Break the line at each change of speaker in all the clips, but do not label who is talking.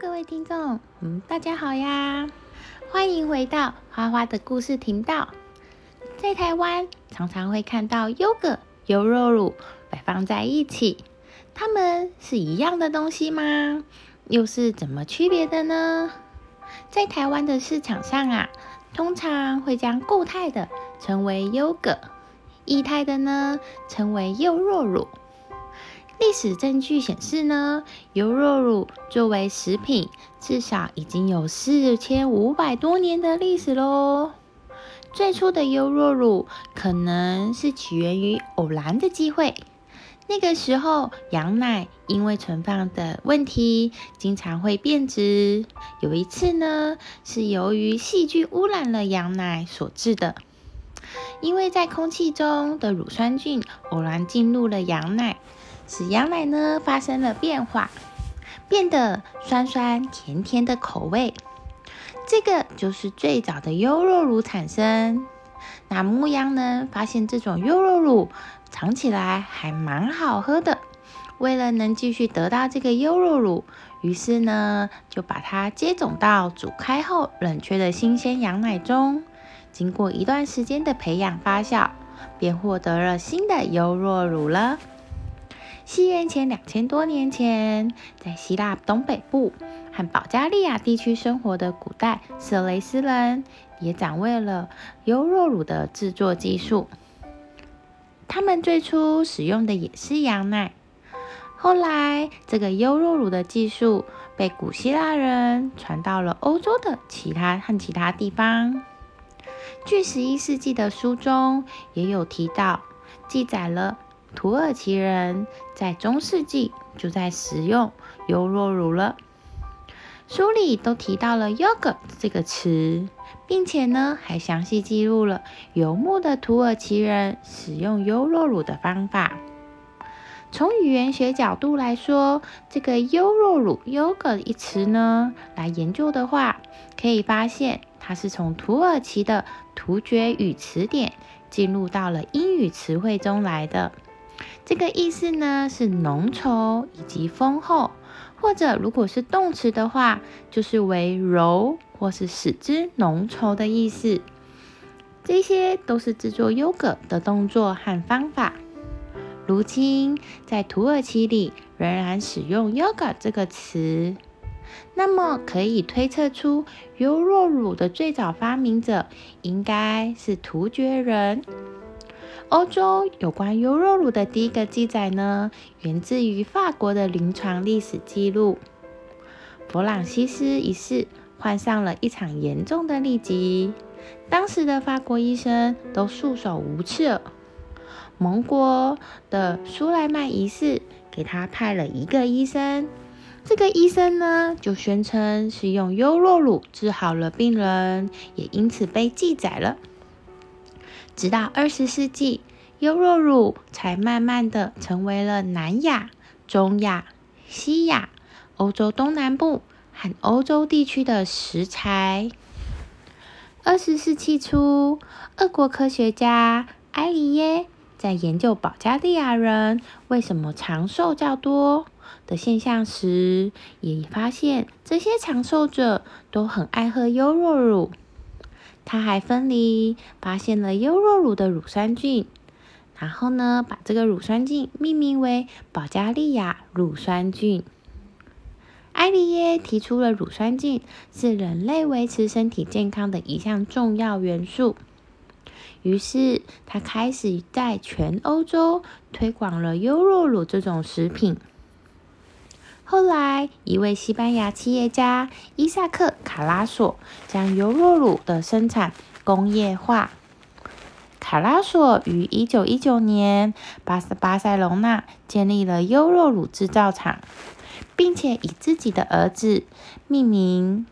各位听众，嗯，大家好呀！欢迎回到花花的故事频道。在台湾，常常会看到优格、优酪乳摆放在一起，它们是一样的东西吗？又是怎么区别的呢？在台湾的市场上啊，通常会将固态的称为优格，液态的呢称为优酪乳。历史证据显示呢，优酪乳作为食品，至少已经有四千五百多年的历史喽。最初的优酪乳可能是起源于偶然的机会。那个时候，羊奶因为存放的问题，经常会变质。有一次呢，是由于细菌污染了羊奶所致的。因为在空气中的乳酸菌偶然进入了羊奶。使羊奶呢发生了变化，变得酸酸甜甜的口味。这个就是最早的优酪乳产生。那牧羊人发现这种优酪乳尝起来还蛮好喝的，为了能继续得到这个优酪乳，于是呢就把它接种到煮开后冷却的新鲜羊奶中。经过一段时间的培养发酵，便获得了新的优酪乳了。西元前两千多年前，在希腊东北部和保加利亚地区生活的古代色雷斯人，也掌握了优酪乳的制作技术。他们最初使用的也是羊奶，后来这个优酪乳的技术被古希腊人传到了欧洲的其他和其他地方。据十一世纪的书中也有提到，记载了。土耳其人在中世纪就在使用优酪乳了。书里都提到了 “yogurt” 这个词，并且呢还详细记录了游牧的土耳其人使用优酪乳的方法。从语言学角度来说，这个优酪乳 “yogurt” 一词呢，来研究的话，可以发现它是从土耳其的突厥语词典进入到了英语词汇中来的。这个意思呢是浓稠以及丰厚，或者如果是动词的话，就是为柔或是使之浓稠的意思。这些都是制作优格的动作和方法。如今在土耳其里仍然使用 “yoga” 这个词，那么可以推测出优酪乳的最早发明者应该是突厥人。欧洲有关优酪乳的第一个记载呢，源自于法国的临床历史记录。弗朗西斯一世患上了一场严重的痢疾，当时的法国医生都束手无策。蒙国的苏莱曼一世给他派了一个医生，这个医生呢就宣称是用优酪乳治好了病人，也因此被记载了。直到二十世纪，优酪乳才慢慢的成为了南亚、中亚、西亚、欧洲东南部和欧洲地区的食材。二十世纪初，俄国科学家埃里耶在研究保加利亚人为什么长寿较多的现象时，也发现这些长寿者都很爱喝优酪乳。他还分离发现了优酪乳的乳酸菌，然后呢，把这个乳酸菌命名为保加利亚乳酸菌。埃利耶提出了乳酸菌是人类维持身体健康的一项重要元素，于是他开始在全欧洲推广了优酪乳这种食品。后来，一位西班牙企业家伊萨克·卡拉索将优酪乳的生产工业化。卡拉索于一九一九年巴斯巴塞隆纳建立了优酪乳制造厂，并且以自己的儿子命名。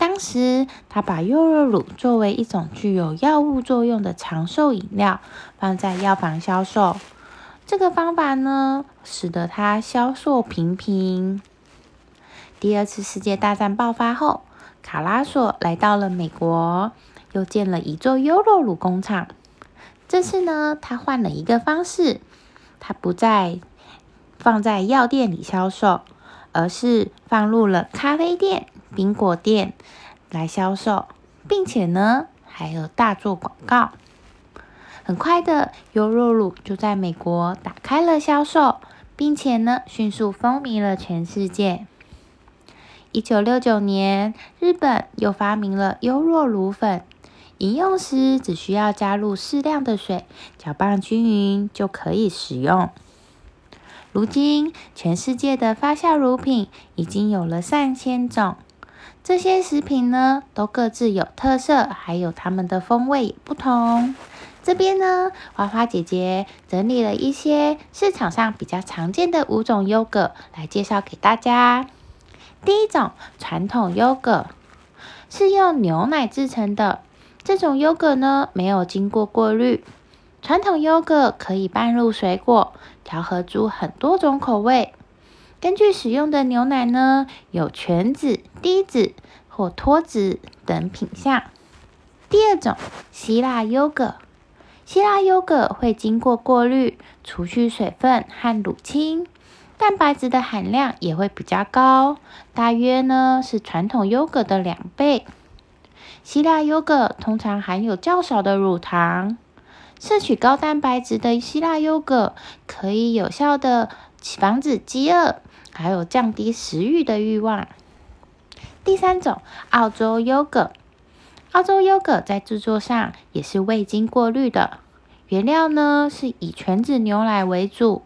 当时，他把优酪乳作为一种具有药物作用的长寿饮料，放在药房销售。这个方法呢，使得它销售平平。第二次世界大战爆发后，卡拉索来到了美国，又建了一座优酪乳工厂。这次呢，他换了一个方式，他不再放在药店里销售，而是放入了咖啡店、冰果店来销售，并且呢，还有大做广告。很快的，优酪乳就在美国打开了销售，并且呢，迅速风靡了全世界。一九六九年，日本又发明了优酪乳粉，饮用时只需要加入适量的水，搅拌均匀就可以食用。如今，全世界的发酵乳品已经有了上千种，这些食品呢，都各自有特色，还有它们的风味也不同。这边呢，花花姐姐整理了一些市场上比较常见的五种优格来介绍给大家。第一种传统优格是用牛奶制成的，这种优格呢没有经过过滤。传统优格可以拌入水果，调和出很多种口味。根据使用的牛奶呢，有全脂、低脂或脱脂等品相。第二种希腊优格。希腊优格会经过过滤，除去水分和乳清，蛋白质的含量也会比较高，大约呢是传统优格的两倍。希腊优格通常含有较少的乳糖，摄取高蛋白质的希腊优格可以有效的防止饥饿，还有降低食欲的欲望。第三种，澳洲优格。澳洲优格在制作上也是未经过滤的，原料呢是以全脂牛奶为主。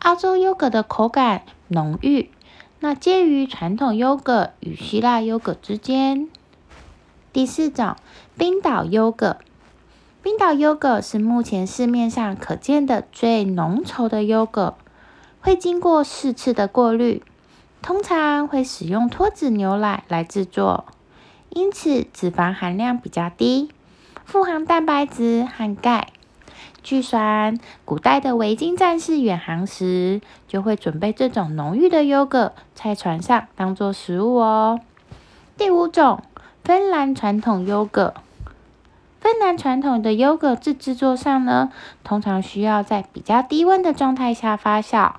澳洲优格的口感浓郁，那介于传统优格与希腊优格之间。第四种，冰岛优格。冰岛优格是目前市面上可见的最浓稠的优格，会经过四次的过滤，通常会使用脱脂牛奶来制作。因此，脂肪含量比较低，富含蛋白质和钙。据说，古代的维京战士远航时，就会准备这种浓郁的优格在船上当做食物哦。第五种，芬兰传统优格。芬兰传统的优格制制作上呢，通常需要在比较低温的状态下发酵，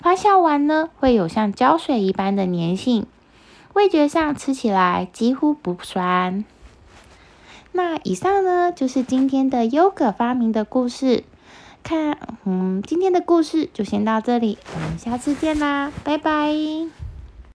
发酵完呢，会有像胶水一般的粘性。味觉上吃起来几乎不酸。那以上呢就是今天的优格发明的故事。看，嗯，今天的故事就先到这里，我们下次见啦，拜拜。